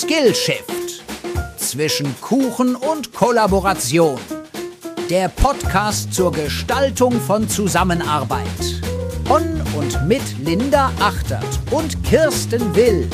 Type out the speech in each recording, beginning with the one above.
Skillshift. Zwischen Kuchen und Kollaboration. Der Podcast zur Gestaltung von Zusammenarbeit. Von und mit Linda Achtert und Kirsten Will.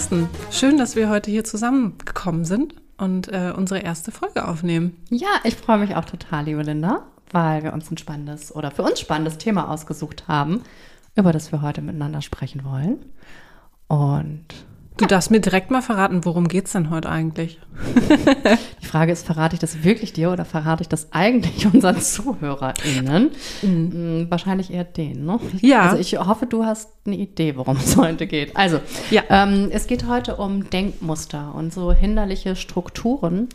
Kirsten, schön, dass wir heute hier zusammengekommen sind und äh, unsere erste Folge aufnehmen. Ja, ich freue mich auch total, liebe Linda, weil wir uns ein spannendes oder für uns spannendes Thema ausgesucht haben, über das wir heute miteinander sprechen wollen. Und Du darfst mir direkt mal verraten, worum geht's denn heute eigentlich? die Frage ist, verrate ich das wirklich dir oder verrate ich das eigentlich unseren ZuhörerInnen? Mhm. Wahrscheinlich eher denen, ne? Ja. Also ich hoffe, du hast eine Idee, worum es heute geht. Also, Ja. ähm, es geht heute um Denkmuster und so hinderliche Strukturen,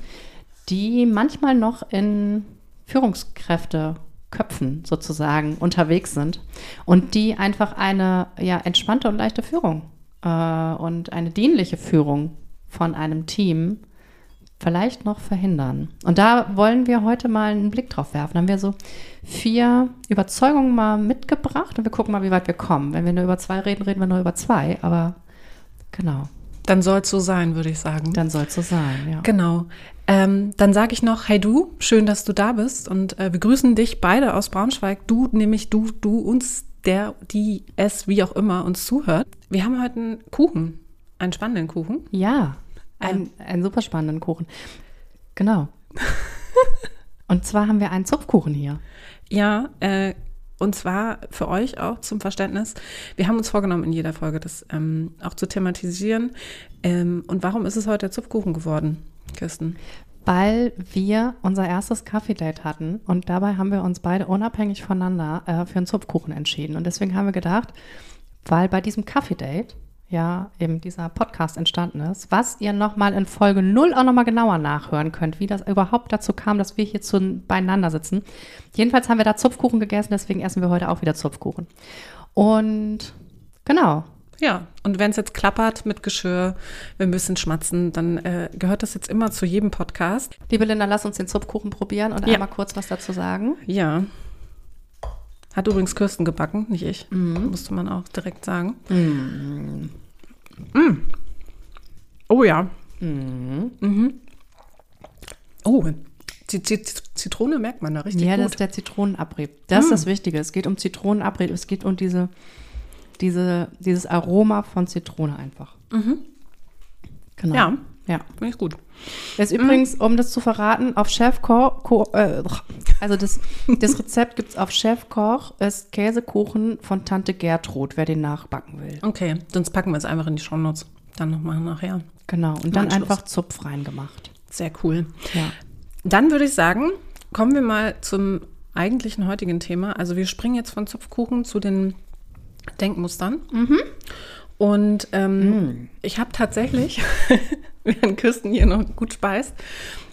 die manchmal noch in Führungskräfteköpfen sozusagen unterwegs sind und die einfach eine ja, entspannte und leichte Führung und eine dienliche Führung von einem Team vielleicht noch verhindern. Und da wollen wir heute mal einen Blick drauf werfen. Da haben wir so vier Überzeugungen mal mitgebracht und wir gucken mal, wie weit wir kommen. Wenn wir nur über zwei reden, reden wir nur über zwei, aber genau, Dann soll's so sein, würde ich sagen. dann soll es so sein, ja. Genau. Ähm, dann sage ich noch, hey du, schön, dass du da bist und äh, wir grüßen dich beide aus Braunschweig. Du, nämlich du, du uns, der, die, es, wie auch immer uns zuhört. Wir haben heute einen Kuchen, einen spannenden Kuchen. Ja, ein, einen super spannenden Kuchen. Genau. und zwar haben wir einen Zupfkuchen hier. Ja, äh, und zwar für euch auch zum Verständnis. Wir haben uns vorgenommen, in jeder Folge das ähm, auch zu thematisieren. Ähm, und warum ist es heute der Zupfkuchen geworden, Kirsten? Weil wir unser erstes Kaffee-Date hatten und dabei haben wir uns beide unabhängig voneinander äh, für einen Zupfkuchen entschieden. Und deswegen haben wir gedacht, weil bei diesem Kaffee-Date ja eben dieser Podcast entstanden ist, was ihr nochmal in Folge 0 auch nochmal genauer nachhören könnt, wie das überhaupt dazu kam, dass wir hier zu, beieinander sitzen. Jedenfalls haben wir da Zupfkuchen gegessen, deswegen essen wir heute auch wieder Zupfkuchen. Und genau, Ja, und wenn es jetzt klappert mit Geschirr, wir müssen schmatzen, dann äh, gehört das jetzt immer zu jedem Podcast. liebe Linda, lass uns den Zupfkuchen probieren und Ja. einmal kurz was dazu sagen. Ja. Hat übrigens Kirsten gebacken, nicht ich. Musste man auch direkt sagen. Mm. Oh ja. Mhm. Oh, die, die Zitrone merkt man da richtig Ja, das gut. ist der Zitronenabrieb. Das ist das Wichtige. Es geht um Zitronenabrieb. Es geht um diese, diese, dieses Aroma von Zitrone einfach. Genau. Ja. Ja. Finde ich gut. Das ist übrigens, um das zu verraten, auf Chefkoch, Ko, äh, also das, das Rezept gibt es auf Chefkoch, ist Käsekuchen von Tante Gertrud, wer den nachbacken will. Okay, sonst packen wir es einfach in die Shownotes. Dann nochmal nachher. Genau. Und dann einfach Zupf reingemacht. Sehr cool. Ja. Dann würde ich sagen, kommen wir mal zum eigentlichen heutigen Thema. Also wir springen jetzt von Zupfkuchen zu den Denkmustern. Und ähm, ich habe tatsächlich, während Kirsten hier noch gut speist,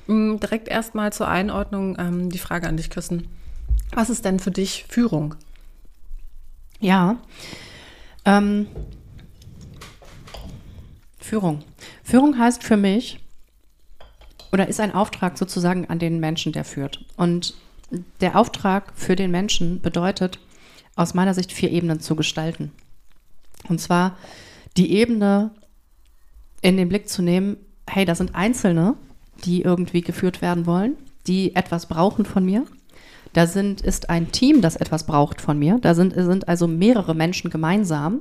mh, direkt erstmal zur Einordnung ähm, die Frage an dich, Kirsten. Was ist denn für dich Führung? Ja. Ähm, Führung. Führung heißt für mich, oder ist ein Auftrag sozusagen an den Menschen, der führt. Und der Auftrag für den Menschen bedeutet, aus meiner Sicht vier Ebenen zu gestalten. Und zwar die Ebene in den Blick zu nehmen, hey, da sind Einzelne, die irgendwie geführt werden wollen, die etwas brauchen von mir. Da sind, ist ein Team, das etwas braucht von mir. Da sind, sind also mehrere Menschen gemeinsam,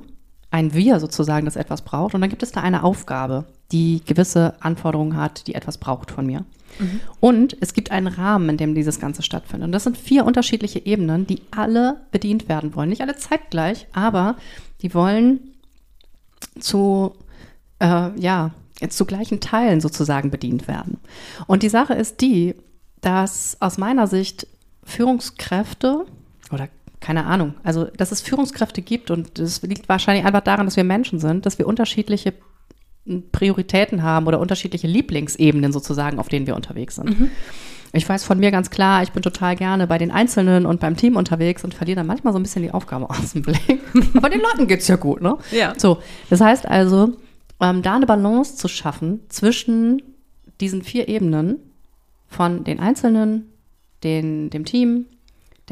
ein Wir sozusagen, das etwas braucht. Und dann gibt es da eine Aufgabe, die gewisse Anforderungen hat, die etwas braucht von mir. Und es gibt einen Rahmen, in dem dieses Ganze stattfindet. Und das sind vier unterschiedliche Ebenen, die alle bedient werden wollen. Nicht alle zeitgleich, aber die wollen zu, äh, ja, zu gleichen Teilen sozusagen bedient werden. Und die Sache ist die, dass aus meiner Sicht Führungskräfte oder keine Ahnung, also dass es Führungskräfte gibt und das liegt wahrscheinlich einfach daran, dass wir Menschen sind, dass wir unterschiedliche Prioritäten haben oder unterschiedliche Lieblingsebenen sozusagen, auf denen wir unterwegs sind. Ich weiß von mir ganz klar, ich bin total gerne bei den Einzelnen und beim Team unterwegs und verliere dann manchmal so ein bisschen die Aufgabe aus dem Blick. Aber den Leuten geht's ja gut, ne? Ja. So, das heißt also, ähm, da eine Balance zu schaffen zwischen diesen vier Ebenen von den Einzelnen, den, dem Team,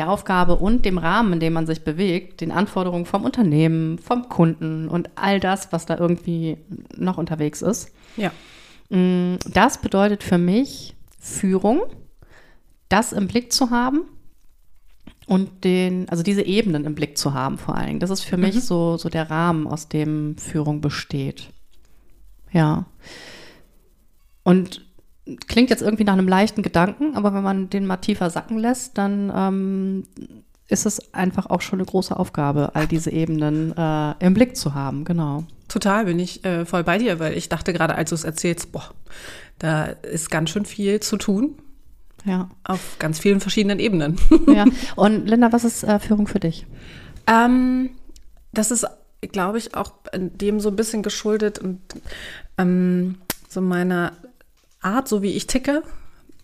der Aufgabe und dem Rahmen, in dem man sich bewegt, den Anforderungen vom Unternehmen, vom Kunden und all das, was da irgendwie noch unterwegs ist. Ja. Mm, Das bedeutet für mich Führung, das im Blick zu haben und den, also diese Ebenen im Blick zu haben vor allen Dingen. Das ist für mich so, so der Rahmen, aus dem Führung besteht. Ja. Und klingt jetzt irgendwie nach einem leichten Gedanken, aber wenn man den mal tiefer sacken lässt, dann ähm, ist es einfach auch schon eine große Aufgabe, all diese Ebenen äh, im Blick zu haben. Genau. Total bin ich äh, voll bei dir, weil ich dachte gerade, als du es erzählst, boah, da ist ganz schön viel zu tun Ja. auf ganz vielen verschiedenen Ebenen. ja. Und Linda, was ist äh, Führung für dich? Ähm, das ist, glaube ich, auch dem so ein bisschen geschuldet und ähm, so meiner Art, so wie ich ticke.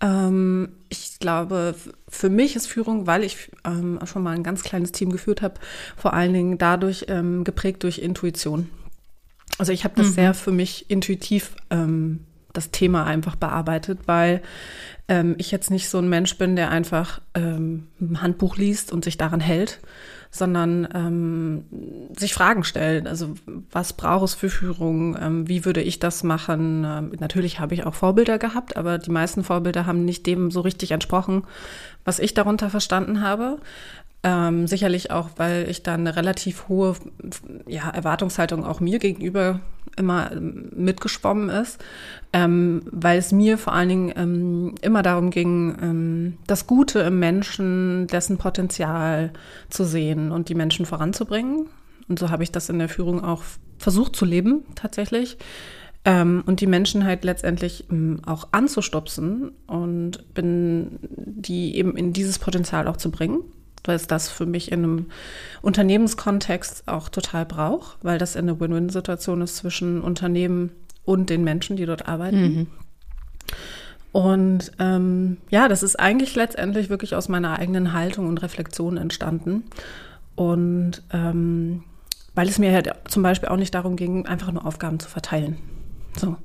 Ähm, ich glaube, für mich ist Führung, weil ich ähm, schon mal ein ganz kleines Team geführt habe, vor allen Dingen dadurch ähm, geprägt durch Intuition. Also ich habe das sehr für mich intuitiv ähm, das Thema einfach bearbeitet, weil ähm, ich jetzt nicht so ein Mensch bin, der einfach ähm, ein Handbuch liest und sich daran hält, sondern ähm, sich Fragen stellt. Also was braucht es für Führung? Ähm, wie würde ich das machen? Ähm, natürlich habe ich auch Vorbilder gehabt, aber die meisten Vorbilder haben nicht dem so richtig entsprochen, was ich darunter verstanden habe. Ähm, sicherlich auch, weil ich da eine relativ hohe ja, Erwartungshaltung auch mir gegenüber immer ähm, mitgeschwommen ist, ähm, weil es mir vor allen Dingen ähm, immer darum ging, ähm, das Gute im Menschen, dessen Potenzial zu sehen und die Menschen voranzubringen. Und so habe ich das in der Führung auch versucht zu leben, tatsächlich. Ähm, und die Menschen halt letztendlich auch anzustupsen und bin die eben in dieses Potenzial auch zu bringen weil es das für mich in einem Unternehmenskontext auch total braucht, weil das eine Win-Win-Situation ist zwischen Unternehmen und den Menschen, die dort arbeiten. Und ähm, ja, das ist eigentlich letztendlich wirklich aus meiner eigenen Haltung und Reflexion entstanden. Und ähm, weil es mir halt zum Beispiel auch nicht darum ging, einfach nur Aufgaben zu verteilen. So,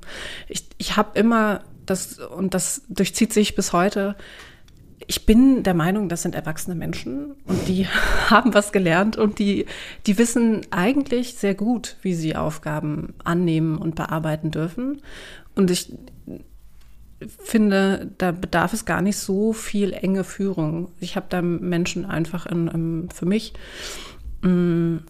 ich, ich habe immer das, und das durchzieht sich bis heute, ich bin der Meinung, das sind erwachsene Menschen und die haben was gelernt und die, die wissen eigentlich sehr gut, wie sie Aufgaben annehmen und bearbeiten dürfen. Und ich finde, da bedarf es gar nicht so viel enge Führung. Ich habe da Menschen einfach in, in, für mich mh,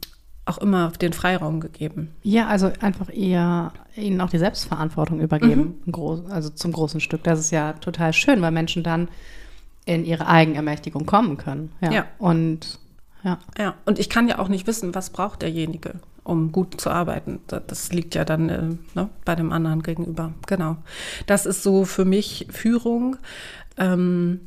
auch immer den Freiraum gegeben. Ja, also einfach eher ihnen auch die Selbstverantwortung übergeben, mhm. groß, also zum großen Stück. Das ist ja total schön, weil Menschen dann in ihre Eigenermächtigung kommen können. Ja. Ja. Und ja. Ja, und ich kann ja auch nicht wissen, was braucht derjenige, um gut zu arbeiten. Das, liegt ja dann äh, ne, bei dem anderen gegenüber. Genau. Das ist so für mich Führung. Ähm,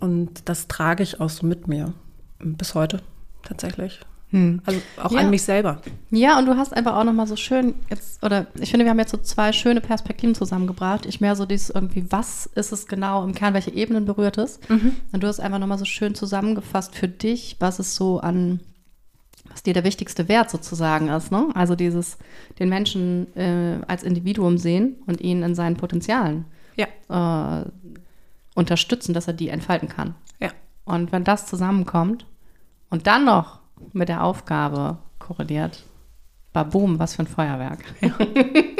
und das trage ich auch so mit mir bis heute tatsächlich. Hm. Also auch Ja. an mich selber. Ja, und du hast einfach auch nochmal so schön jetzt, oder ich finde, wir haben jetzt so zwei schöne Perspektiven zusammengebracht. Ich mehr so dieses irgendwie, was ist es genau im Kern, welche Ebenen berührt es? Und du hast einfach nochmal so schön zusammengefasst für dich, was es so an, was dir der wichtigste Wert sozusagen ist, ne? Also dieses, den Menschen äh, als Individuum sehen und ihn in seinen Potenzialen Ja, äh, unterstützen, dass er die entfalten kann. ja. Und wenn das zusammenkommt und dann noch mit der Aufgabe korreliert, baboom, was für ein Feuerwerk.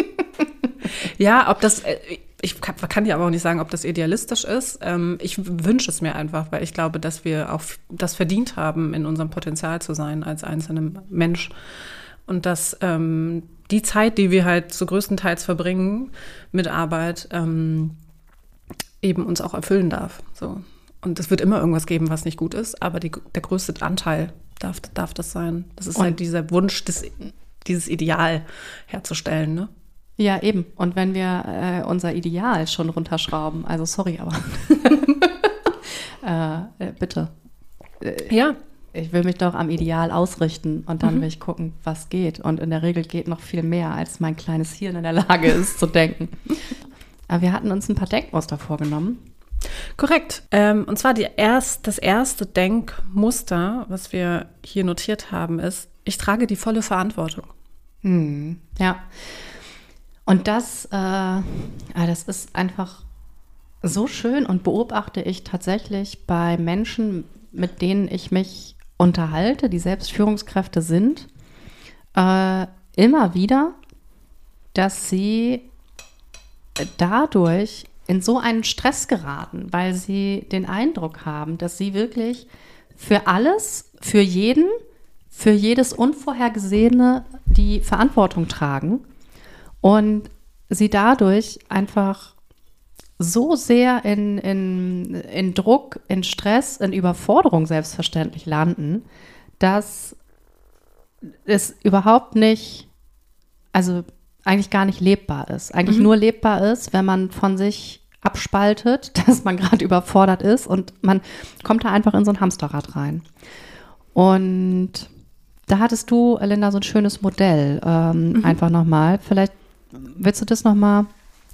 Ja, ob das, äh, ich kann, dir aber auch nicht sagen, ob das idealistisch ist. Ähm, Ich wünsche es mir einfach, weil ich glaube, dass wir auch das verdient haben, in unserem Potenzial zu sein als einzelner Mensch. Und dass ähm, die Zeit, die wir halt zu größtenteils verbringen mit Arbeit, ähm, eben uns auch erfüllen darf. So. Und es wird immer irgendwas geben, was nicht gut ist, aber der größte Anteil darf, darf das sein. Das ist Und- halt dieser Wunsch, das, dieses Ideal herzustellen. Ne? Ja, eben. Und wenn wir äh, unser Ideal schon runterschrauben, also sorry, aber äh, äh, bitte. Ja, Ich will mich doch am Ideal ausrichten und dann will ich gucken, was geht. Und in der Regel geht noch viel mehr, als mein kleines Hirn in der Lage ist zu denken. Aber wir hatten uns ein paar Denkmuster vorgenommen. Korrekt. Ähm, und zwar erst, das erste Denkmuster, was wir hier notiert haben, ist, ich trage die volle Verantwortung. Hm, ja. Und das, äh, ja, das ist einfach so schön und beobachte ich tatsächlich bei Menschen, mit denen ich mich unterhalte, die selbst Führungskräfte sind, äh, immer wieder, dass sie dadurch in so einen Stress geraten, weil sie den Eindruck haben, dass sie wirklich für alles, für jeden, für jedes Unvorhergesehene die Verantwortung tragen und sie dadurch einfach so sehr in, in, in Druck, in Stress, in Überforderung selbstverständlich landen, dass es überhaupt nicht, also eigentlich gar nicht lebbar ist. Eigentlich mhm. nur lebbar ist, wenn man von sich abspaltet, dass man gerade überfordert ist und man kommt da einfach in so ein Hamsterrad rein. Und da hattest du, Linda, so ein schönes Modell ähm, mhm. einfach nochmal. Vielleicht willst du das nochmal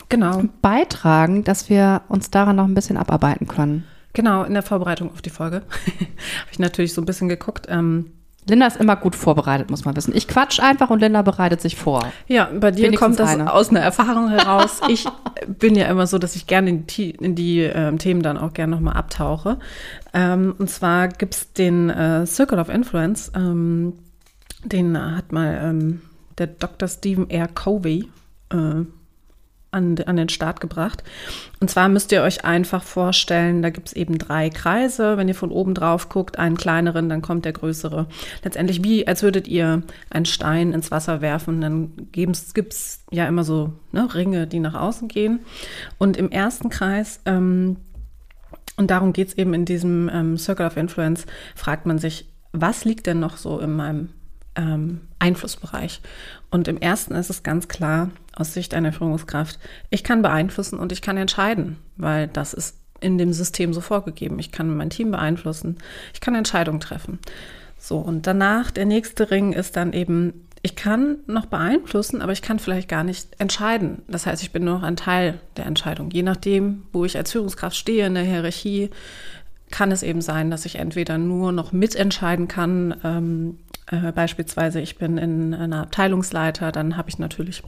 genau. beitragen, dass wir uns daran noch ein bisschen abarbeiten können? Genau, in der Vorbereitung auf die Folge habe ich natürlich so ein bisschen geguckt. Ähm, Linda ist immer gut vorbereitet, muss man wissen. Ich quatsch einfach und Linda bereitet sich vor. Ja, bei dir Wenigstens kommt das eine. aus einer Erfahrung heraus. ich bin ja immer so, dass ich gerne in die, in die ähm, Themen dann auch gerne nochmal abtauche. Ähm, und zwar gibt es den äh, Circle of Influence. Ähm, den hat mal ähm, der Dr. Stephen R. Covey äh, an, an den Start gebracht. Und zwar müsst ihr euch einfach vorstellen, da gibt es eben drei Kreise. Wenn ihr von oben drauf guckt, einen kleineren, dann kommt der größere. Letztendlich wie, als würdet ihr einen Stein ins Wasser werfen, dann gibt es ja immer so ne, Ringe, die nach außen gehen. Und im ersten Kreis, ähm, und darum geht es eben in diesem ähm, Circle of Influence, fragt man sich, was liegt denn noch so in meinem ähm, Einflussbereich. Und im ersten ist es ganz klar aus Sicht einer Führungskraft, ich kann beeinflussen und ich kann entscheiden, weil das ist in dem System so vorgegeben. Ich kann mein Team beeinflussen, ich kann Entscheidungen treffen. So, und danach, der nächste Ring ist dann eben, ich kann noch beeinflussen, aber ich kann vielleicht gar nicht entscheiden. Das heißt, ich bin nur noch ein Teil der Entscheidung. Je nachdem, wo ich als Führungskraft stehe in der Hierarchie, kann es eben sein, dass ich entweder nur noch mitentscheiden kann, ähm, äh, beispielsweise ich bin in einer Abteilungsleiter, dann habe ich natürlich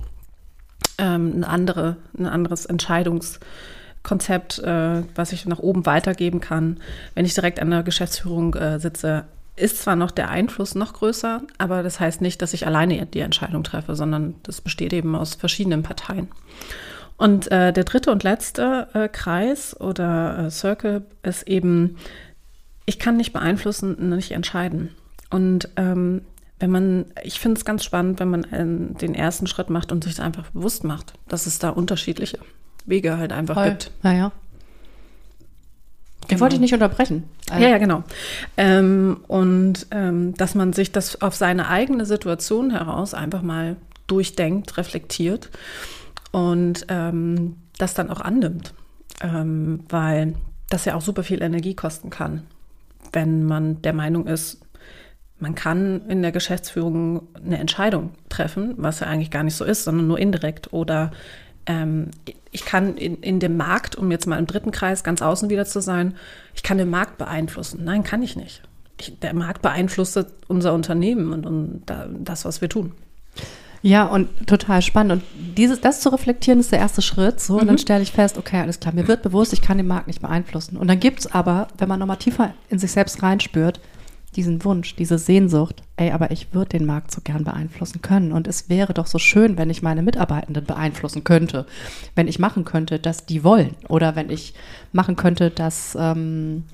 ähm, ein, andere, ein anderes Entscheidungskonzept, äh, was ich nach oben weitergeben kann. Wenn ich direkt an der Geschäftsführung äh, sitze, ist zwar noch der Einfluss noch größer, aber das heißt nicht, dass ich alleine die Entscheidung treffe, sondern das besteht eben aus verschiedenen Parteien. Und äh, der dritte und letzte äh, Kreis oder äh, Circle ist eben, ich kann nicht beeinflussen, nicht entscheiden. Und ähm, wenn man, ich finde es ganz spannend, wenn man äh, den ersten Schritt macht und sich einfach bewusst macht, dass es da unterschiedliche Wege halt einfach Voll. gibt. Naja. Den wollte ich nicht unterbrechen. Also. Ja, ja, genau. Ähm, und ähm, dass man sich das auf seine eigene Situation heraus einfach mal durchdenkt, reflektiert und ähm, das dann auch annimmt. Ähm, weil das ja auch super viel Energie kosten kann, wenn man der Meinung ist, man kann in der Geschäftsführung eine Entscheidung treffen, was ja eigentlich gar nicht so ist, sondern nur indirekt. Oder ähm, ich kann in, in dem Markt, um jetzt mal im dritten Kreis ganz außen wieder zu sein, ich kann den Markt beeinflussen. Nein, kann ich nicht. Ich, der Markt beeinflusst unser Unternehmen und, und das, was wir tun. Ja, und total spannend. Und dieses, das zu reflektieren, ist der erste Schritt. So, mhm. und dann mhm. stelle ich fest, okay, alles klar, mir wird bewusst, ich kann den Markt nicht beeinflussen. Und dann gibt es aber, wenn man nochmal tiefer in sich selbst reinspürt, diesen Wunsch, diese Sehnsucht, ey, aber ich würde den Markt so gern beeinflussen können. Und es wäre doch so schön, wenn ich meine Mitarbeitenden beeinflussen könnte. Wenn ich machen könnte, dass die wollen. Oder wenn ich machen könnte, dass ähm,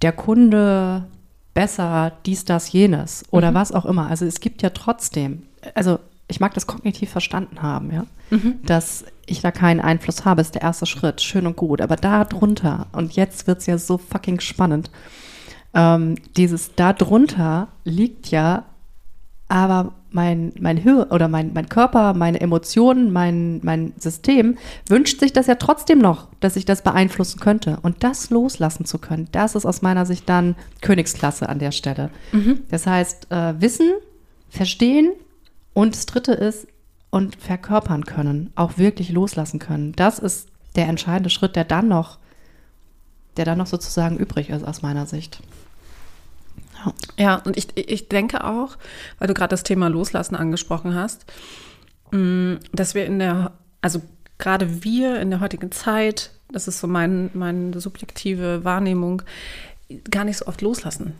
der Kunde besser dies, das, jenes oder mhm. was auch immer. Also es gibt ja trotzdem, also ich mag das kognitiv verstanden haben, ja, mhm. dass ich da keinen Einfluss habe, ist der erste Schritt, schön und gut. Aber da drunter, und jetzt wird es ja so fucking spannend, ähm, dieses darunter liegt ja aber mein, mein Höhe oder mein, mein Körper, meine Emotionen, mein, mein System wünscht sich das ja trotzdem noch, dass ich das beeinflussen könnte. Und das loslassen zu können, das ist aus meiner Sicht dann Königsklasse an der Stelle. Mhm. Das heißt, äh, wissen, verstehen und das dritte ist, und verkörpern können, auch wirklich loslassen können. Das ist der entscheidende Schritt, der dann noch, der dann noch sozusagen übrig ist aus meiner Sicht. Ja, und ich, ich denke auch, weil du gerade das Thema Loslassen angesprochen hast, dass wir in der, also gerade wir in der heutigen Zeit, das ist so mein, meine subjektive Wahrnehmung, gar nicht so oft loslassen.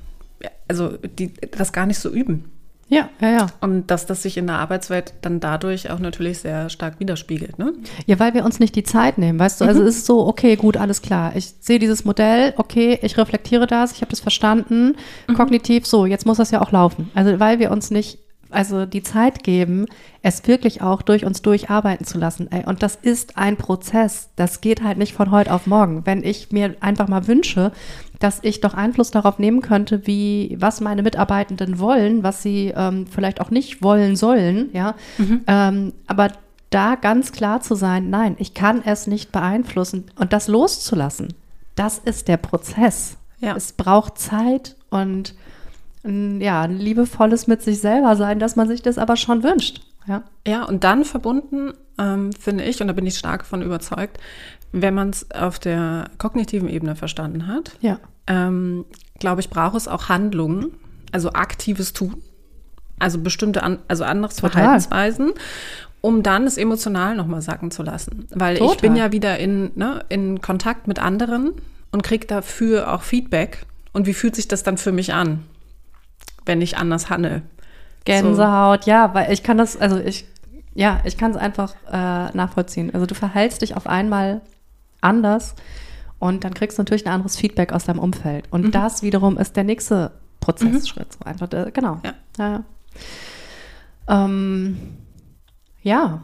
Also die, das gar nicht so üben. Ja, ja, ja. Und dass das sich in der Arbeitswelt dann dadurch auch natürlich sehr stark widerspiegelt. Ne? Ja, weil wir uns nicht die Zeit nehmen, weißt du? Also es ist so, okay, gut, alles klar. Ich sehe dieses Modell, okay, ich reflektiere das, ich habe das verstanden, kognitiv, so, jetzt muss das ja auch laufen. Also weil wir uns nicht, also die Zeit geben, es wirklich auch durch uns durcharbeiten zu lassen. Ey. Und das ist ein Prozess. Das geht halt nicht von heute auf morgen. Wenn ich mir einfach mal wünsche, dass ich doch Einfluss darauf nehmen könnte, wie was meine Mitarbeitenden wollen, was sie ähm, vielleicht auch nicht wollen sollen, ja. Ähm, aber da ganz klar zu sein, nein, ich kann es nicht beeinflussen und das loszulassen, das ist der Prozess. Ja. Es braucht Zeit und ein, ja, ein liebevolles mit sich selber sein, dass man sich das aber schon wünscht. Ja. Ja, und dann verbunden, ähm, finde ich, und da bin ich stark von überzeugt, wenn man es auf der kognitiven Ebene verstanden hat, Ja. ähm, glaube ich, braucht es auch Handlungen, also aktives Tun, also bestimmte, an, also andere. Verhaltensweisen, um dann es emotional nochmal sacken zu lassen. Weil ich Total. bin ja wieder in, ne, in Kontakt mit anderen und kriege dafür auch Feedback. Und wie fühlt sich das dann für mich an, wenn ich anders handle? Gänsehaut, ja, weil ich kann das, also ich, ja, ich kann es einfach äh, nachvollziehen. Also du verhältst dich auf einmal anders und dann kriegst du natürlich ein anderes Feedback aus deinem Umfeld. Und das wiederum ist der nächste Prozessschritt. So einfach, der, genau. Ja. Ja. ja. Ähm, ja.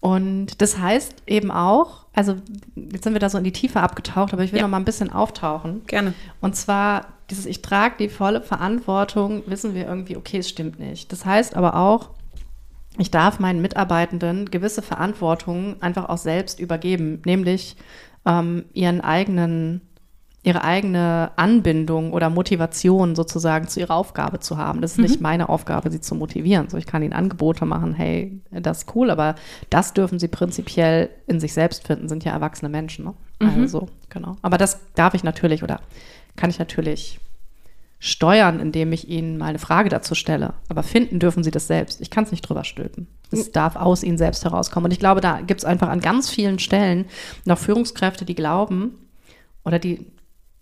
Und das heißt eben auch, also jetzt sind wir da so in die Tiefe abgetaucht, aber ich will Ja. noch mal ein bisschen auftauchen. Gerne. Und zwar dieses Ich trage die volle Verantwortung, wissen wir irgendwie, okay, es stimmt nicht. Das heißt aber auch, ich darf meinen Mitarbeitenden gewisse Verantwortung einfach auch selbst übergeben, nämlich ähm, ihren eigenen, ihre eigene Anbindung oder Motivation sozusagen zu ihrer Aufgabe zu haben. Das ist nicht meine Aufgabe, sie zu motivieren. So, ich kann ihnen Angebote machen, hey, das ist cool, aber das dürfen sie prinzipiell in sich selbst finden, sind ja erwachsene Menschen. Ne? Also, genau. Aber das darf ich natürlich oder kann ich natürlich steuern, indem ich ihnen mal eine Frage dazu stelle. Aber finden dürfen sie das selbst. Ich kann es nicht drüber stülpen. Es darf aus ihnen selbst herauskommen. Und ich glaube, da gibt es einfach an ganz vielen Stellen noch Führungskräfte, die glauben oder die,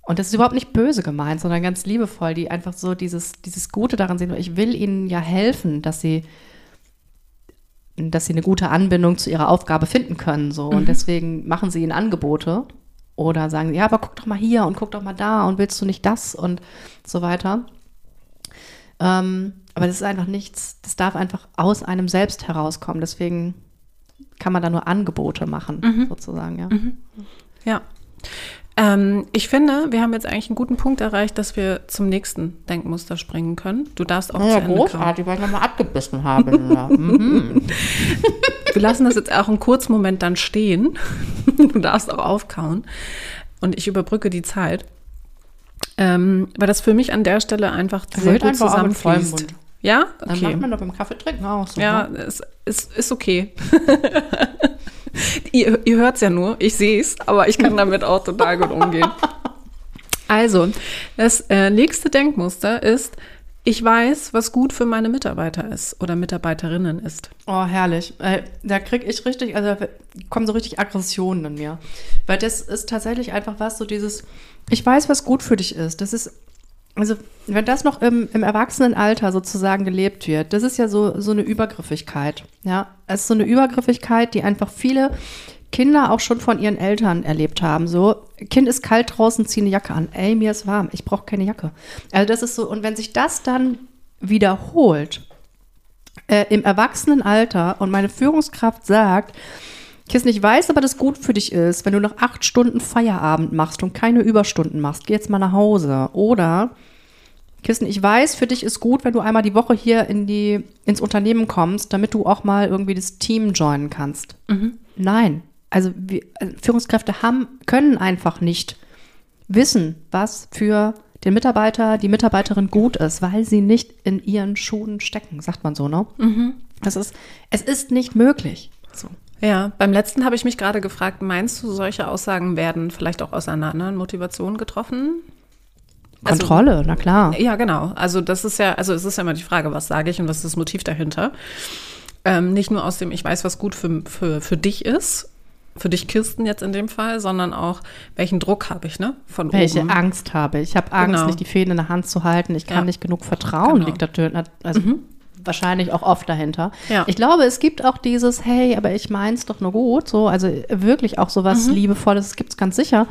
und das ist überhaupt nicht böse gemeint, sondern ganz liebevoll, die einfach so dieses, dieses Gute daran sehen. Ich will ihnen ja helfen, dass sie dass sie eine gute Anbindung zu ihrer Aufgabe finden können. So. Und deswegen machen sie ihnen Angebote oder sagen, ja, aber guck doch mal hier und guck doch mal da und willst du nicht das und so weiter. Ähm, aber das ist einfach nichts, das darf einfach aus einem selbst herauskommen. Deswegen kann man da nur Angebote machen, sozusagen, ja. Ja. Ähm, ich finde, wir haben jetzt eigentlich einen guten Punkt erreicht, dass wir zum nächsten Denkmuster springen können. Du darfst auch zu Ende kauen. weil ich nochmal abgebissen habe. ja. mhm. Wir lassen das jetzt auch einen kurzen Moment dann stehen. Du darfst auch aufkauen. Und ich überbrücke die Zeit. Ähm, weil das für mich an der Stelle einfach sehr Rührt gut einfach zusammenfließt. Ja? Dann macht Okay. man doch beim Kaffee trinken auch so. Ja, ne? es ist, ist okay. ihr ihr hört es ja nur, ich sehe es, aber ich kann damit auch total gut umgehen. Also, das äh, nächste Denkmuster ist, ich weiß, was gut für meine Mitarbeiter ist oder Mitarbeiterinnen ist. Oh, herrlich. Äh, Da kriege ich richtig, also kommen so richtig Aggressionen in mir. Weil das ist tatsächlich einfach was, so dieses, ich weiß, was gut für dich ist. Das ist, also wenn das noch im, im Erwachsenenalter sozusagen gelebt wird, das ist ja so, so eine Übergriffigkeit. Ja, es ist so eine Übergriffigkeit, die einfach viele Kinder auch schon von ihren Eltern erlebt haben. So, Kind ist kalt draußen, zieh eine Jacke an. Ey, mir ist warm, ich brauche keine Jacke. Also das ist so, und wenn sich das dann wiederholt, äh, im Erwachsenenalter und meine Führungskraft sagt, Kissen, ich weiß aber, dass gut für dich ist, wenn du noch acht Stunden Feierabend machst und keine Überstunden machst, geh jetzt mal nach Hause. Oder Kissen, ich weiß, für dich ist gut, wenn du einmal die Woche hier in die, ins Unternehmen kommst, damit du auch mal irgendwie das Team joinen kannst. Nein. Also, wir, also Führungskräfte haben, können einfach nicht wissen, was für den Mitarbeiter, die Mitarbeiterin gut ist, weil sie nicht in ihren Schuhen stecken, sagt man so, ne? Das ist, es ist nicht möglich. So. Ja, beim letzten habe ich mich gerade gefragt, meinst du, solche Aussagen werden vielleicht auch aus einer anderen Motivation getroffen? Also- Kontrolle, na klar. Ja, genau. Also das ist ja, also es ist ja immer die Frage, was sage ich und was ist das Motiv dahinter? Ähm, nicht nur aus dem, ich weiß, was gut für, für, für dich ist, für dich Kirsten jetzt in dem Fall, sondern auch, welchen Druck habe ich, ne? Von Welche oben. Angst habe ich? Ich habe Angst, genau. nicht die Fäden in der Hand zu halten. Ich kann ja. nicht genug vertrauen, genau. liegt natürlich, also mhm. Wahrscheinlich auch oft dahinter. Ja. Ich glaube, es gibt auch dieses, hey, aber ich meine es doch nur gut, so, also wirklich auch so was mhm. Liebevolles, das gibt es ganz sicher.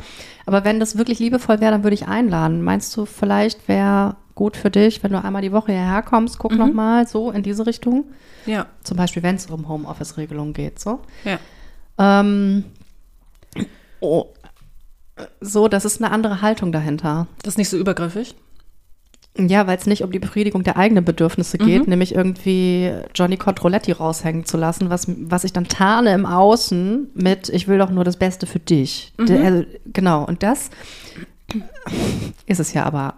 Aber wenn das wirklich liebevoll wäre, dann würde ich einladen. Meinst du, vielleicht wäre gut für dich, wenn du einmal die Woche hierher kommst, guck mhm. nochmal so in diese Richtung? Ja. Zum Beispiel, wenn es um Homeoffice-Regelungen geht, so. Ja. Ähm, oh, so, das ist eine andere Haltung dahinter. Das ist nicht so übergriffig? Ja, weil es nicht um die Befriedigung der eigenen Bedürfnisse geht, mhm. nämlich irgendwie Johnny Controletti raushängen zu lassen, was, was ich dann tarne im Außen mit, ich will doch nur das Beste für dich. Mhm. Der, also, genau, und das ist es ja aber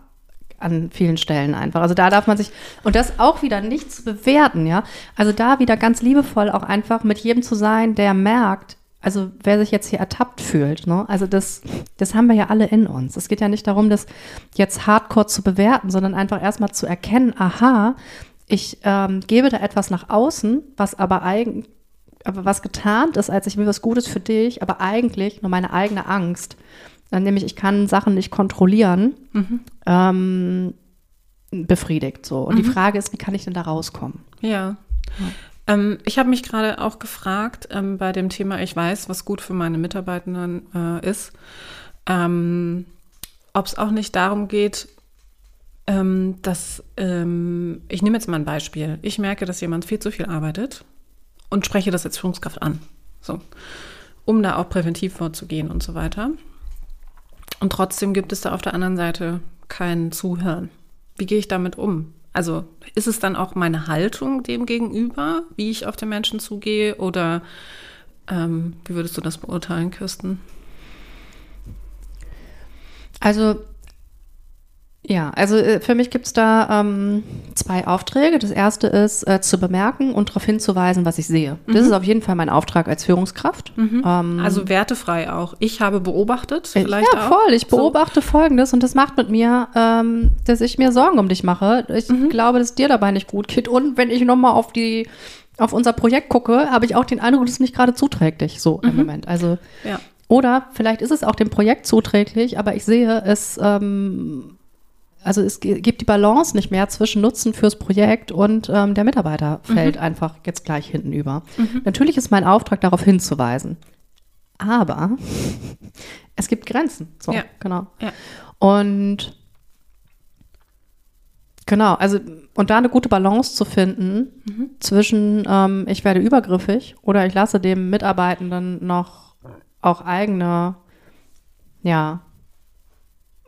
an vielen Stellen einfach. Also da darf man sich, und das auch wieder nicht zu bewerten, ja. Also da wieder ganz liebevoll auch einfach mit jedem zu sein, der merkt, also wer sich jetzt hier ertappt fühlt, ne? Also das, das haben wir ja alle in uns. Es geht ja nicht darum, das jetzt hardcore zu bewerten, sondern einfach erstmal zu erkennen, aha, ich ähm, gebe da etwas nach außen, was aber eigentlich aber was getarnt ist, als ich will was Gutes für dich, aber eigentlich nur meine eigene Angst dann nämlich ich kann Sachen nicht kontrollieren, mhm. ähm, befriedigt so. Und mhm. die Frage ist, wie kann ich denn da rauskommen? Ja. ja. Ähm, ich habe mich gerade auch gefragt ähm, bei dem Thema, ich weiß, was gut für meine Mitarbeitenden äh, ist, ähm, ob es auch nicht darum geht, ähm, dass ähm, ich nehme jetzt mal ein Beispiel. Ich merke, dass jemand viel zu viel arbeitet und spreche das als Führungskraft an. So. Um da auch präventiv vorzugehen und so weiter. Und trotzdem gibt es da auf der anderen Seite kein Zuhören. Wie gehe ich damit um? Also ist es dann auch meine Haltung dem gegenüber, wie ich auf den Menschen zugehe? Oder ähm, wie würdest du das beurteilen, Kirsten? Also ja, also äh, für mich gibt es da ähm, zwei Aufträge. Das erste ist äh, zu bemerken und darauf hinzuweisen, was ich sehe. Mhm. Das ist auf jeden Fall mein Auftrag als Führungskraft. Mhm. Ähm, also wertefrei auch. Ich habe beobachtet, vielleicht Ja, voll. Ich beobachte so. Folgendes und das macht mit mir, ähm, dass ich mir Sorgen um dich mache. Ich mhm. glaube, dass dir dabei nicht gut geht. Und wenn ich nochmal auf die auf unser Projekt gucke, habe ich auch den Eindruck, das ist nicht gerade zuträglich so im mhm. Moment. Also ja. Oder vielleicht ist es auch dem Projekt zuträglich, aber ich sehe es ähm, also es gibt die Balance nicht mehr zwischen Nutzen fürs Projekt und ähm, der Mitarbeiter fällt mhm. einfach jetzt gleich hinten über. Mhm. Natürlich ist mein Auftrag darauf hinzuweisen. Aber es gibt Grenzen. So, ja. genau. Ja. Und genau, also und da eine gute Balance zu finden mhm. zwischen ähm, ich werde übergriffig oder ich lasse dem Mitarbeitenden noch auch eigene ja,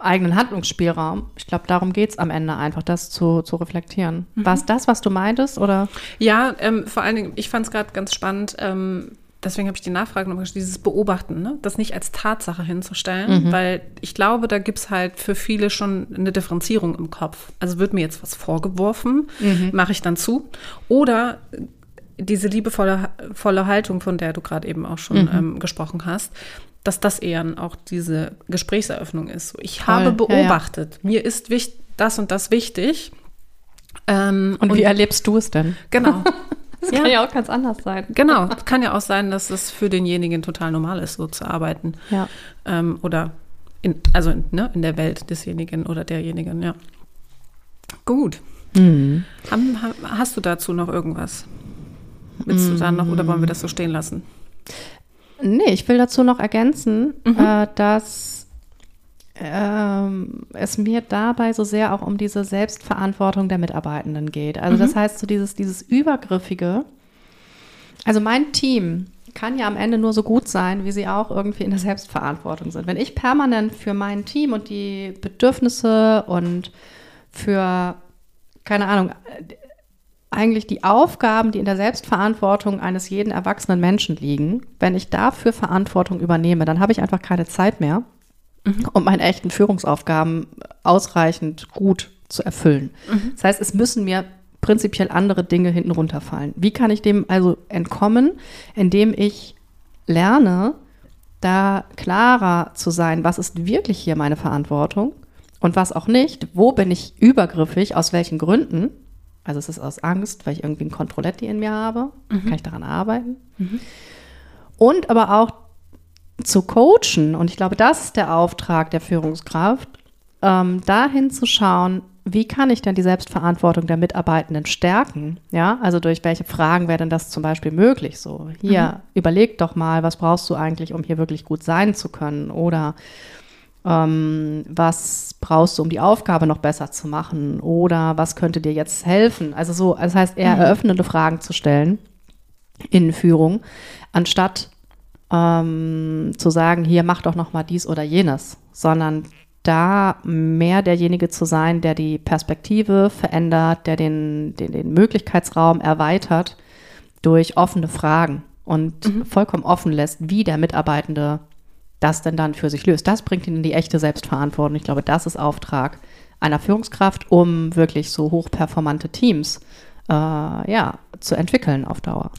eigenen Handlungsspielraum. Ich glaube, darum geht es am Ende einfach, das zu, zu reflektieren. Mhm. War es das, was du meintest? Oder? Ja, ähm, vor allen Dingen, ich fand es gerade ganz spannend. Ähm, deswegen habe ich die Nachfrage nochmal gestellt, dieses Beobachten, ne? das nicht als Tatsache hinzustellen, mhm. weil ich glaube, da gibt es halt für viele schon eine Differenzierung im Kopf. Also wird mir jetzt was vorgeworfen, mhm. mache ich dann zu. Oder diese liebevolle volle Haltung, von der du gerade eben auch schon mhm. ähm, gesprochen hast, dass das eher auch diese Gesprächseröffnung ist. Ich Voll. habe beobachtet, ja, ja. mir ist wichtig, das und das wichtig. Ähm, und, und, wie erlebst du es denn? Genau. das ja. kann ja auch ganz anders sein. Genau, kann ja auch sein, dass es für denjenigen total normal ist, so zu arbeiten. Ja. Ähm, oder in, also in, ne, in der Welt desjenigen oder derjenigen, ja. Gut. Mhm. hast du dazu noch irgendwas? Willst du da noch oder wollen wir das so stehen lassen? Nee, ich will dazu noch ergänzen, mhm. äh, dass ähm, es mir dabei so sehr auch um diese Selbstverantwortung der Mitarbeitenden geht. Also mhm. das heißt, so dieses, dieses Übergriffige. Also mein Team kann ja am Ende nur so gut sein, wie sie auch irgendwie in der Selbstverantwortung sind. Wenn ich permanent für mein Team und die Bedürfnisse und für, keine Ahnung, eigentlich die Aufgaben, die in der Selbstverantwortung eines jeden erwachsenen Menschen liegen, wenn ich dafür Verantwortung übernehme, dann habe ich einfach keine Zeit mehr, mhm. um meine echten Führungsaufgaben ausreichend gut zu erfüllen. Mhm. Das heißt, es müssen mir prinzipiell andere Dinge hinten runterfallen. Wie kann ich dem also entkommen, indem ich lerne, da klarer zu sein, was ist wirklich hier meine Verantwortung und was auch nicht, wo bin ich übergriffig, aus welchen Gründen Also es ist aus Angst, weil ich irgendwie ein Kontrolletti in mir habe. Kann ich daran arbeiten. Und aber auch zu coachen. Und ich glaube, das ist der Auftrag der Führungskraft, ähm, dahin zu schauen, wie kann ich denn die Selbstverantwortung der Mitarbeitenden stärken? Ja, also durch welche Fragen wäre denn das zum Beispiel möglich? So, hier, überleg doch mal, was brauchst du eigentlich, um hier wirklich gut sein zu können? Oder ähm, was brauchst du, um die Aufgabe noch besser zu machen? Oder was könnte dir jetzt helfen? Also so, das heißt, eher eröffnende Fragen zu stellen in Führung, anstatt ähm, zu sagen, hier mach doch noch mal dies oder jenes, sondern da mehr derjenige zu sein, der die Perspektive verändert, der den, den, den Möglichkeitsraum erweitert durch offene Fragen und vollkommen offen lässt, wie der Mitarbeitende das denn dann für sich löst. Das bringt ihn in die echte Selbstverantwortung. Ich glaube, das ist Auftrag einer Führungskraft, um wirklich so hochperformante Teams äh, ja, zu entwickeln auf Dauer.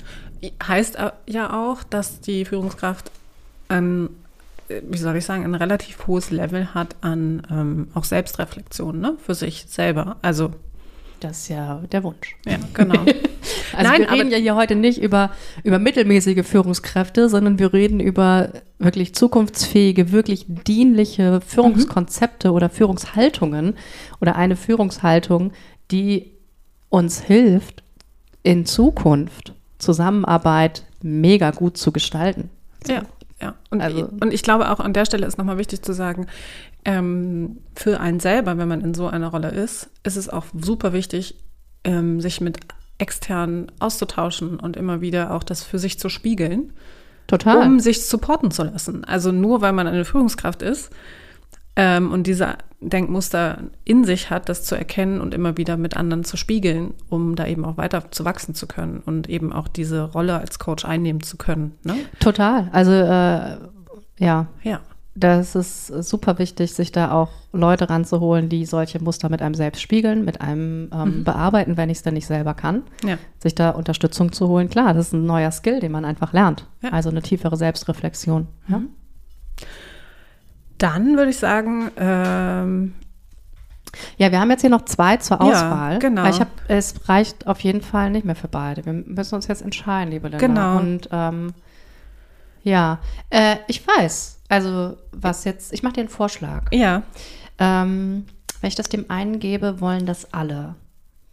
Heißt äh, ja auch, dass die Führungskraft ein, äh, wie soll ich sagen, ein relativ hohes Level hat an ähm, auch Selbstreflexion ne? für sich selber. Also, Das ist ja der Wunsch. ja, genau. Also Nein, wir reden ja hier heute nicht über, über mittelmäßige Führungskräfte, sondern wir reden über wirklich zukunftsfähige, wirklich dienliche Führungskonzepte oder Führungshaltungen oder eine Führungshaltung, die uns hilft, in Zukunft Zusammenarbeit mega gut zu gestalten. Ja, ja. Und, Also- und ich glaube auch an der Stelle ist nochmal wichtig zu sagen, ähm, für einen selber, wenn man in so einer Rolle ist, ist es auch super wichtig, ähm, sich mit extern auszutauschen und immer wieder auch das für sich zu spiegeln, Total. um sich supporten zu lassen. Also nur weil man eine Führungskraft ist ähm, und diese Denkmuster in sich hat, das zu erkennen und immer wieder mit anderen zu spiegeln, um da eben auch weiter zu wachsen zu können und eben auch diese Rolle als Coach einnehmen zu können. Ne? Total. Also äh, ja, Ja. Das ist super wichtig, sich da auch Leute ranzuholen, die solche Muster mit einem selbst spiegeln, mit einem ähm, bearbeiten, wenn ich es denn nicht selber kann. Ja. Sich da Unterstützung zu holen. Klar, das ist ein neuer Skill, den man einfach lernt. Ja. Also eine tiefere Selbstreflexion. Ja? Dann würde ich sagen, ähm, ja, wir haben jetzt hier noch zwei zur Ja, Auswahl. genau. Weil Ich hab, es reicht auf jeden Fall nicht mehr für beide. Wir müssen uns jetzt entscheiden, liebe Linda. Genau. Und ähm, ja, äh, ich weiß. Also was jetzt, ich mache dir einen Vorschlag. ja, Ähm, wenn ich das dem einen gebe, wollen das alle.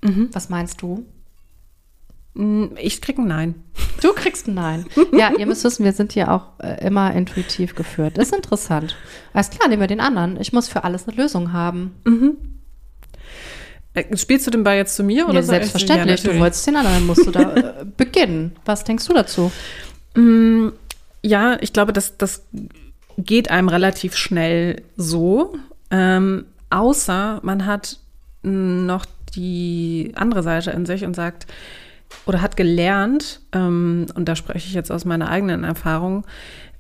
Mhm. Was meinst du? mm, ich krieg ein Nein. Du kriegst ein Nein. Ja, ihr müsst wissen, wir sind hier auch äh, immer intuitiv geführt. Das ist interessant. Alles klar, nehmen wir den anderen. Ich muss für alles eine Lösung haben. Äh, Spielst du den Ball jetzt zu mir? Oder Ja, ich- selbstverständlich. Ja, du wolltest den anderen, dann musst du da äh, beginnen. Was denkst du dazu? Ja, ich glaube, das, das geht einem relativ schnell so. Ähm, außer man hat noch die andere Seite in sich und sagt, oder hat gelernt, ähm, und da spreche ich jetzt aus meiner eigenen Erfahrung,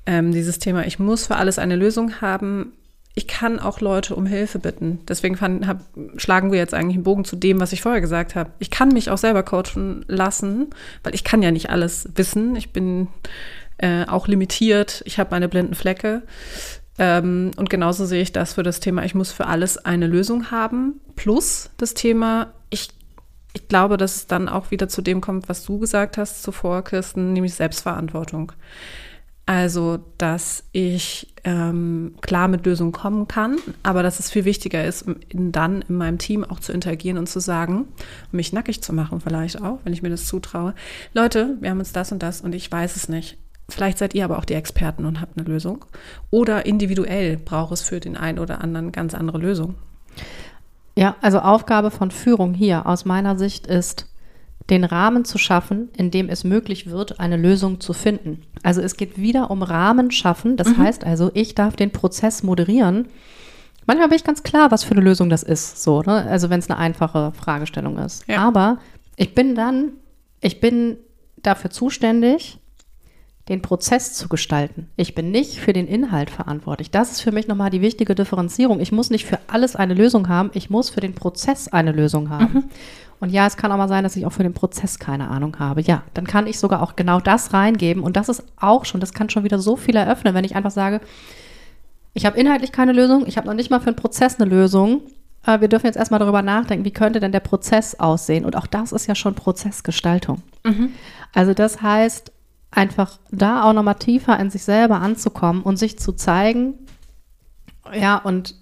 ähm, dieses Thema, ich muss für alles eine Lösung haben. Ich kann auch Leute um Hilfe bitten. Deswegen fand, hab, schlagen wir jetzt eigentlich einen Bogen zu dem, was ich vorher gesagt habe. Ich kann mich auch selber coachen lassen, weil ich kann ja nicht alles wissen. Ich bin äh, auch limitiert. Ich habe meine blinden Flecke. Ähm, und genauso sehe ich das für das Thema, ich muss für alles eine Lösung haben. Plus das Thema, ich, ich glaube, dass es dann auch wieder zu dem kommt, was du gesagt hast zuvor, Kirsten, nämlich Selbstverantwortung. Also, dass ich ähm, klar mit Lösungen kommen kann, aber dass es viel wichtiger ist, in, dann in meinem Team auch zu interagieren und zu sagen, mich nackig zu machen vielleicht auch, wenn ich mir das zutraue. Leute, wir haben uns das und das und ich weiß es nicht. Vielleicht seid ihr aber auch die Experten und habt eine Lösung. Oder individuell braucht es für den einen oder anderen ganz andere Lösung. Ja, also Aufgabe von Führung hier aus meiner Sicht ist, den Rahmen zu schaffen, in dem es möglich wird, eine Lösung zu finden. Also es geht wieder um Rahmen schaffen. Das heißt also, ich darf den Prozess moderieren. Manchmal bin ich ganz klar, was für eine Lösung das ist. So, ne? Also wenn es eine einfache Fragestellung ist. Ja. Aber ich bin dann, ich bin dafür zuständig, den Prozess zu gestalten. Ich bin nicht für den Inhalt verantwortlich. Das ist für mich nochmal die wichtige Differenzierung. Ich muss nicht für alles eine Lösung haben, ich muss für den Prozess eine Lösung haben. Und ja, es kann auch mal sein, dass ich auch für den Prozess keine Ahnung habe. Ja, dann kann ich sogar auch genau das reingeben. Und das ist auch schon, das kann schon wieder so viel eröffnen, wenn ich einfach sage, ich habe inhaltlich keine Lösung, ich habe noch nicht mal für einen Prozess eine Lösung. äh, wir dürfen jetzt erstmal darüber nachdenken, wie könnte denn der Prozess aussehen? Und auch das ist ja schon Prozessgestaltung. Also das heißt, einfach da auch nochmal tiefer in sich selber anzukommen und sich zu zeigen, ja, und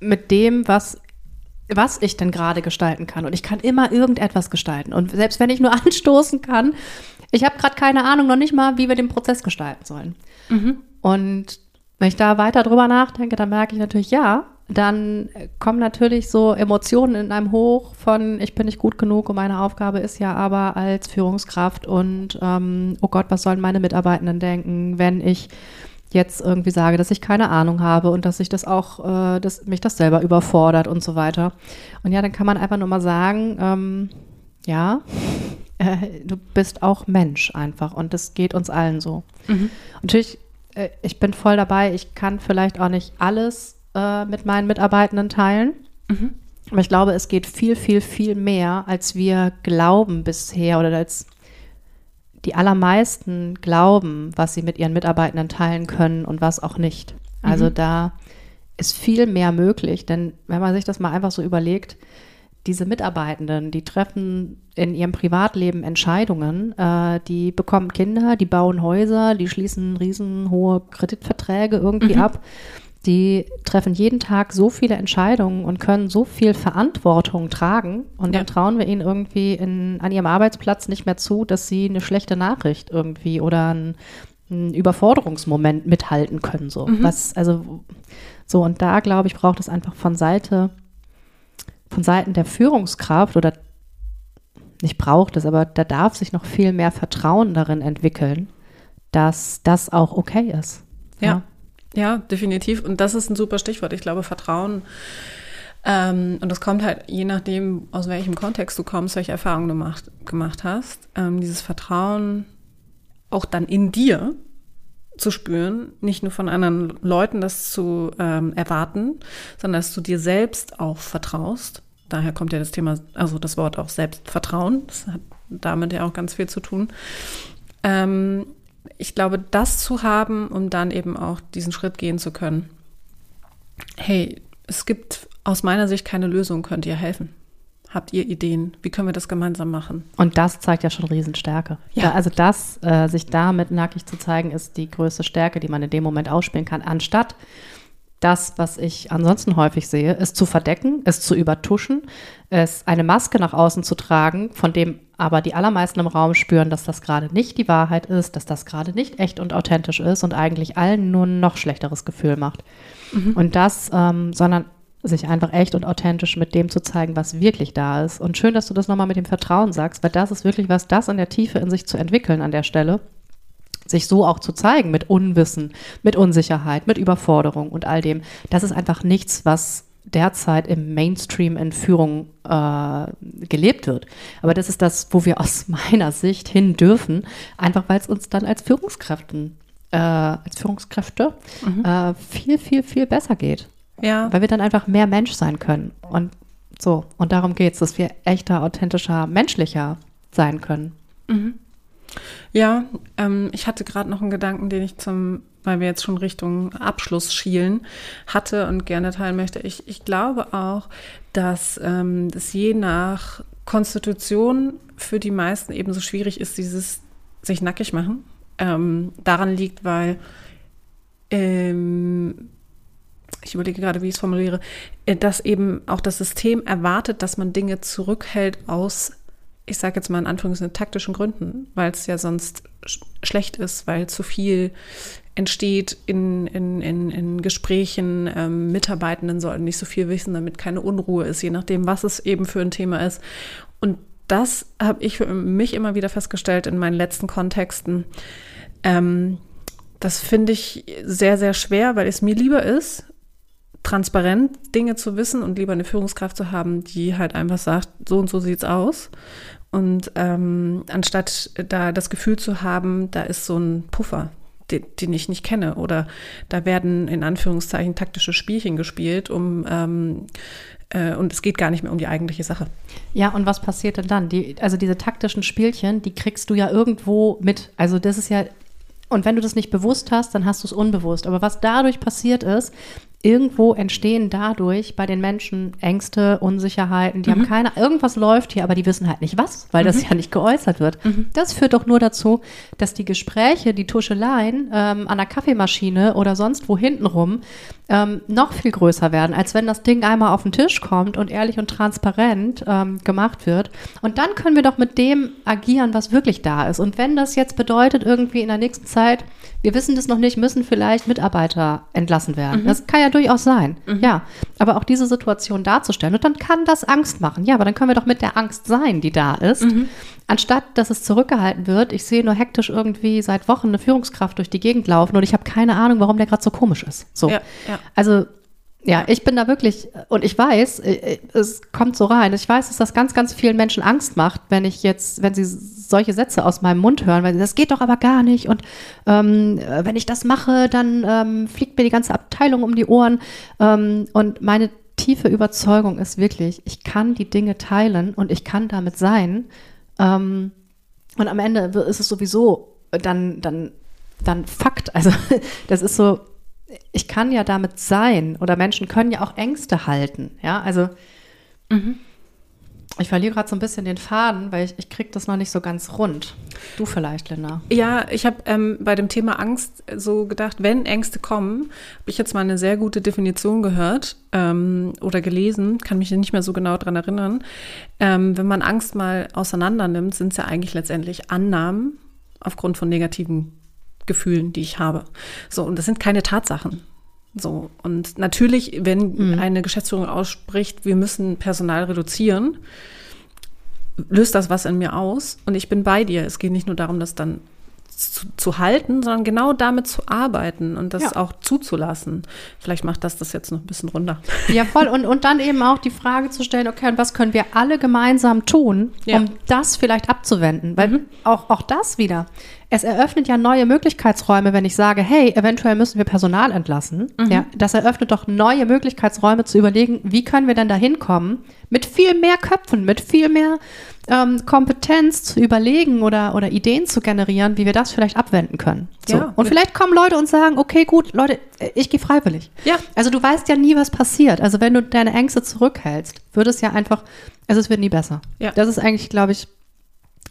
mit dem, was, was ich denn gerade gestalten kann. Und ich kann immer irgendetwas gestalten. Und selbst wenn ich nur anstoßen kann, ich habe gerade keine Ahnung, noch nicht mal, wie wir den Prozess gestalten sollen. Und wenn ich da weiter drüber nachdenke, dann merke ich natürlich, ja, dann kommen natürlich so Emotionen in einem hoch von, ich bin nicht gut genug und meine Aufgabe ist ja aber als Führungskraft und ähm, oh Gott, was sollen meine Mitarbeitenden denken, wenn ich jetzt irgendwie sage, dass ich keine Ahnung habe und dass ich das auch, äh, dass mich das selber überfordert und so weiter. Und ja, dann kann man einfach nur mal sagen, ähm, ja, äh, du bist auch Mensch einfach und das geht uns allen so. Natürlich, äh, ich bin voll dabei, ich kann vielleicht auch nicht alles äh, mit meinen Mitarbeitenden teilen. Aber ich glaube, es geht viel, viel, viel mehr, als wir glauben bisher oder als die allermeisten glauben, was sie mit ihren Mitarbeitenden teilen können und was auch nicht. Also da ist viel mehr möglich, denn wenn man sich das mal einfach so überlegt, diese Mitarbeitenden, die treffen in ihrem Privatleben Entscheidungen, äh, die bekommen Kinder, die bauen Häuser, die schließen riesenhohe Kreditverträge irgendwie ab. Die treffen jeden Tag so viele Entscheidungen und können so viel Verantwortung tragen. Und Ja. dann trauen wir ihnen irgendwie in, an ihrem Arbeitsplatz nicht mehr zu, dass sie eine schlechte Nachricht irgendwie oder ein, ein Überforderungsmoment mithalten können. So. Was, also, so, und da glaube ich, braucht es einfach von Seite, von Seiten der Führungskraft oder nicht braucht es, aber da darf sich noch viel mehr Vertrauen darin entwickeln, dass das auch okay ist. Ja. Ja, definitiv. Und das ist ein super Stichwort. Ich glaube, Vertrauen. Ähm, und das kommt halt je nachdem, aus welchem Kontext du kommst, welche Erfahrungen du macht, gemacht hast. Ähm, dieses Vertrauen auch dann in dir zu spüren, nicht nur von anderen Leuten das zu ähm, erwarten, sondern dass du dir selbst auch vertraust. Daher kommt ja das Thema, also das Wort auch Selbstvertrauen. Das hat damit ja auch ganz viel zu tun. Ähm, ich glaube, das zu haben, um dann eben auch diesen Schritt gehen zu können. Hey, es gibt aus meiner Sicht keine Lösung, könnt ihr helfen? Habt ihr Ideen? Wie können wir das gemeinsam machen? Und das zeigt ja schon Riesenstärke. Ja. Da, also das, äh, sich damit nackig zu zeigen, ist die größte Stärke, die man in dem Moment ausspielen kann, anstatt das, was ich ansonsten häufig sehe, es zu verdecken, es zu übertuschen, es eine Maske nach außen zu tragen, von dem aber die allermeisten im Raum spüren, dass das gerade nicht die Wahrheit ist, dass das gerade nicht echt und authentisch ist und eigentlich allen nur ein noch schlechteres Gefühl macht. Und das, ähm, sondern sich einfach echt und authentisch mit dem zu zeigen, was wirklich da ist. Und schön, dass du das nochmal mit dem Vertrauen sagst, weil das ist wirklich was, das in der Tiefe in sich zu entwickeln an der Stelle sich so auch zu zeigen mit Unwissen, mit Unsicherheit, mit Überforderung und all dem. Das ist einfach nichts, was derzeit im Mainstream in Führung äh, gelebt wird. Aber das ist das, wo wir aus meiner Sicht hin dürfen, einfach weil es uns dann als Führungskräften, äh, als Führungskräfte äh, viel, viel, viel besser geht. Ja, Weil wir dann einfach mehr Mensch sein können. Und so, und darum geht es, dass wir echter, authentischer, menschlicher sein können. Ja. Ähm, ich hatte gerade noch einen Gedanken, den ich zum, weil wir jetzt schon Richtung Abschluss schielen, hatte und gerne teilen möchte. Ich, ich glaube auch, dass ähm, es je nach Konstitution für die meisten ebenso schwierig ist, dieses sich nackig machen. Ähm, daran liegt, weil ähm, ich überlege gerade, wie ich es formuliere, äh, dass eben auch das System erwartet, dass man Dinge zurückhält aus, ich sage jetzt mal in Anführungszeichen, taktischen Gründen, weil es ja sonst sch schlecht ist, weil zu viel entsteht in, in, in, in Gesprächen. Ähm, Mitarbeitenden sollten nicht so viel wissen, damit keine Unruhe ist, je nachdem, was es eben für ein Thema ist. Und das habe ich für mich immer wieder festgestellt in meinen letzten Kontexten. Ähm, das finde ich sehr, sehr schwer, weil es mir lieber ist, transparent Dinge zu wissen und lieber eine Führungskraft zu haben, die halt einfach sagt, so und so sieht's aus. Und ähm, anstatt da das Gefühl zu haben, da ist so ein Puffer, den, den ich nicht kenne, oder da werden in Anführungszeichen taktische Spielchen gespielt, um ähm, äh, und es geht gar nicht mehr um die eigentliche Sache. Ja, und was passiert denn dann? Die, also diese taktischen Spielchen, die kriegst du ja irgendwo mit. Also das ist ja, und wenn du das nicht bewusst hast, dann hast du es unbewusst. Aber was dadurch passiert ist, irgendwo entstehen dadurch bei den Menschen Ängste, Unsicherheiten, die haben keine, irgendwas läuft hier, aber die wissen halt nicht was, weil das ja nicht geäußert wird. Das führt doch nur dazu, dass die Gespräche, die Tuscheleien ähm, an der Kaffeemaschine oder sonst wo hintenrum ähm, noch viel größer werden, als wenn das Ding einmal auf den Tisch kommt und ehrlich und transparent ähm, gemacht wird. Und dann können wir doch mit dem agieren, was wirklich da ist. Und wenn das jetzt bedeutet, irgendwie in der nächsten Zeit, wir wissen das noch nicht, müssen vielleicht Mitarbeiter entlassen werden. Das kann ja durchaus sein. Ja, aber auch diese Situation darzustellen. Und dann kann das Angst machen. Ja, aber dann können wir doch mit der Angst sein, die da ist. Anstatt, dass es zurückgehalten wird, ich sehe nur hektisch irgendwie seit Wochen eine Führungskraft durch die Gegend laufen und ich habe keine Ahnung, warum der gerade so komisch ist. So. Ja, ja. Also, ja, ich bin da wirklich, und ich weiß, äh, es kommt so rein, ich weiß, dass das ganz, ganz vielen Menschen Angst macht, wenn ich jetzt, wenn sie solche Sätze aus meinem Mund hören, weil sie, das geht doch aber gar nicht und ähm, äh, wenn ich das mache, dann ähm, fliegt mir die ganze Abteilung um die Ohren ähm, und meine tiefe Überzeugung ist wirklich, ich kann die Dinge teilen und ich kann damit sein ähm, und am Ende ist es sowieso dann, dann, dann Fakt. Also das ist so, ich kann ja damit sein oder Menschen können ja auch Ängste halten. Ja, also ich verliere gerade so ein bisschen den Faden, weil ich, ich kriege das noch nicht so ganz rund. Du vielleicht, Linda. Ja, ich habe ähm, bei dem Thema Angst so gedacht, wenn Ängste kommen, habe ich jetzt mal eine sehr gute Definition gehört ähm, oder gelesen, kann mich nicht mehr so genau dran erinnern. Ähm, wenn man Angst mal auseinander nimmt, sind es ja eigentlich letztendlich Annahmen aufgrund von negativen Gefühlen, die ich habe. So, und das sind keine Tatsachen. So, und natürlich, wenn eine Geschäftsführung ausspricht, wir müssen Personal reduzieren, löst das was in mir aus und ich bin bei dir. Es geht nicht nur darum, das dann zu, zu halten, sondern genau damit zu arbeiten und das Ja. auch zuzulassen. Vielleicht macht das das jetzt noch ein bisschen runter. Ja, voll. Und, und dann eben auch die Frage zu stellen, okay, und was können wir alle gemeinsam tun, Ja. um das vielleicht abzuwenden? Weil auch, auch das wieder, es eröffnet ja neue Möglichkeitsräume, wenn ich sage, hey, eventuell müssen wir Personal entlassen. Ja, das eröffnet doch neue Möglichkeitsräume zu überlegen, wie können wir denn da hinkommen, mit viel mehr Köpfen, mit viel mehr ähm, Kompetenz zu überlegen oder, oder Ideen zu generieren, wie wir das vielleicht abwenden können. So. Ja. und vielleicht kommen Leute und sagen, okay, gut, Leute, äh, ich gehe freiwillig. Ja. Also du weißt ja nie, was passiert. Also wenn du deine Ängste zurückhältst, wird es ja einfach, also es wird nie besser. Ja. Das ist eigentlich, glaube ich,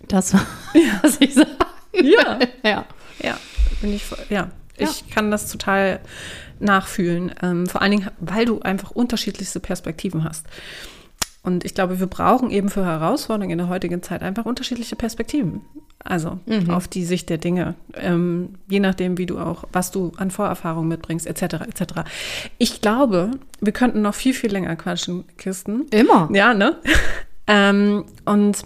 das, was ich sage. Ja. Ja. Ja, bin ich, voll- ja. Ich kann das total nachfühlen. Ähm, vor allen Dingen, weil du einfach unterschiedlichste Perspektiven hast. Und ich glaube, wir brauchen eben für Herausforderungen in der heutigen Zeit einfach unterschiedliche Perspektiven. Also auf die Sicht der Dinge. Ähm, je nachdem, wie du auch, was du an Vorerfahrungen mitbringst, etc. etc. Ich glaube, wir könnten noch viel, viel länger quatschen, Kisten. Immer. Ja, ne? ähm, und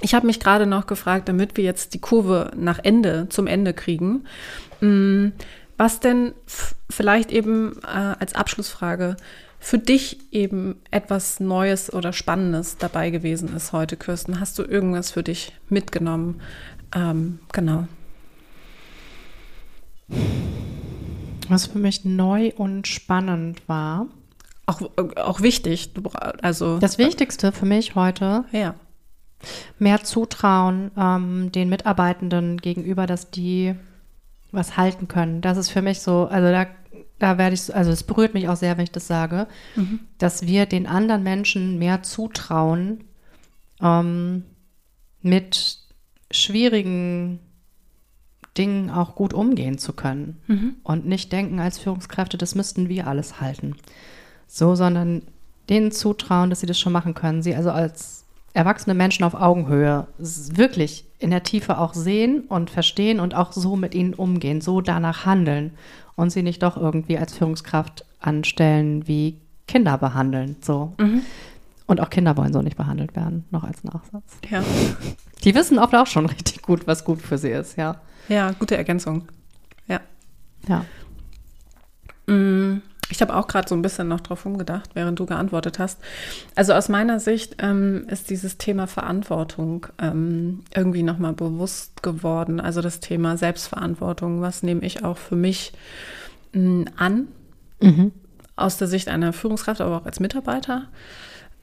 ich habe mich gerade noch gefragt, damit wir jetzt die Kurve nach Ende, zum Ende kriegen, mh, was denn vielleicht eben äh, als Abschlussfrage für dich eben etwas Neues oder Spannendes dabei gewesen ist heute, Kirsten. Hast du irgendwas für dich mitgenommen? Ähm, genau. Was für mich neu und spannend war. Auch, auch wichtig. Also, Das Wichtigste für mich heute, ja. mehr Zutrauen ähm, den Mitarbeitenden gegenüber, dass die was halten können. Das ist für mich so, also da, da werde ich, also es berührt mich auch sehr, wenn ich das sage, dass wir den anderen Menschen mehr zutrauen, ähm, mit schwierigen Dingen auch gut umgehen zu können und nicht denken als Führungskräfte, das müssten wir alles halten. So, sondern denen zutrauen, dass sie das schon machen können. Sie also als erwachsene Menschen auf Augenhöhe wirklich in der Tiefe auch sehen und verstehen und auch so mit ihnen umgehen, so danach handeln und sie nicht doch irgendwie als Führungskraft anstellen wie Kinder behandeln. So. Und auch Kinder wollen so nicht behandelt werden, noch als Nachsatz. Ja. Die wissen oft auch schon richtig gut, was gut für sie ist, ja. ja, gute Ergänzung. Ja. Ja. Mm, Ich habe auch gerade so ein bisschen noch drauf umgedacht, während du geantwortet hast. Also aus meiner Sicht ähm, ist dieses Thema Verantwortung ähm, irgendwie nochmal bewusst geworden. Also das Thema Selbstverantwortung, was nehme ich auch für mich mm, an, aus der Sicht einer Führungskraft, aber auch als Mitarbeiter.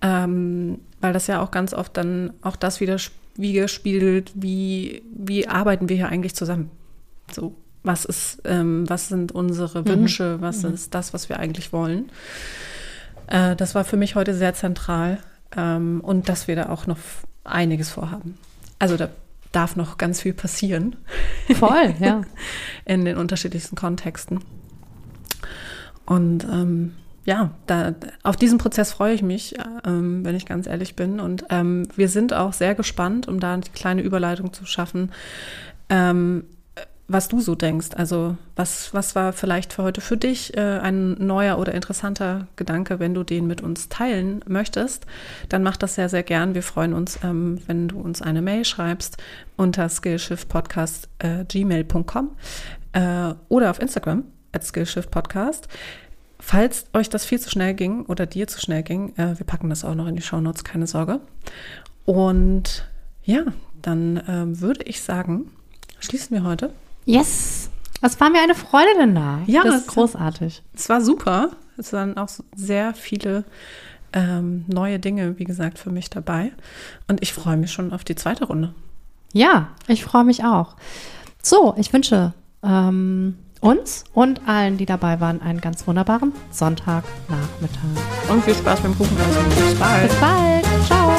Ähm, weil das ja auch ganz oft dann auch das wieder widerspiegelt, wie, wie arbeiten wir hier eigentlich zusammen. So, was ist, ähm, was sind unsere Wünsche, was ist das, was wir eigentlich wollen. Äh, das war für mich heute sehr zentral ähm, und dass wir da auch noch einiges vorhaben. Also da darf noch ganz viel passieren. Voll, ja. In den unterschiedlichsten Kontexten. Und ähm, ja, da, auf diesen Prozess freue ich mich, ähm, wenn ich ganz ehrlich bin. Und ähm, wir sind auch sehr gespannt, um da eine kleine Überleitung zu schaffen, ähm, was du so denkst. Also was, was war vielleicht für heute für dich äh, ein neuer oder interessanter Gedanke, wenn du den mit uns teilen möchtest, dann mach das sehr, sehr gern. Wir freuen uns, ähm, wenn du uns eine Mail schreibst unter skillshiftpodcast.gmail.com äh, oder auf Instagram at skillshiftpodcast. Falls euch das viel zu schnell ging oder dir zu schnell ging, äh, wir packen das auch noch in die Shownotes, keine Sorge. Und ja, dann äh, würde ich sagen, schließen wir heute. Yes! Was war mir eine Freude denn da? Ja, das es- ist großartig. Es war super. Es waren auch sehr viele ähm, neue Dinge, wie gesagt, für mich dabei. Und ich freue mich schon auf die zweite Runde. Ja, ich freue mich auch. So, ich wünsche ähm, uns und allen, die dabei waren, einen ganz wunderbaren Sonntagnachmittag. Und viel Spaß beim Kuchen. Bis bald. Bis bald. Ciao.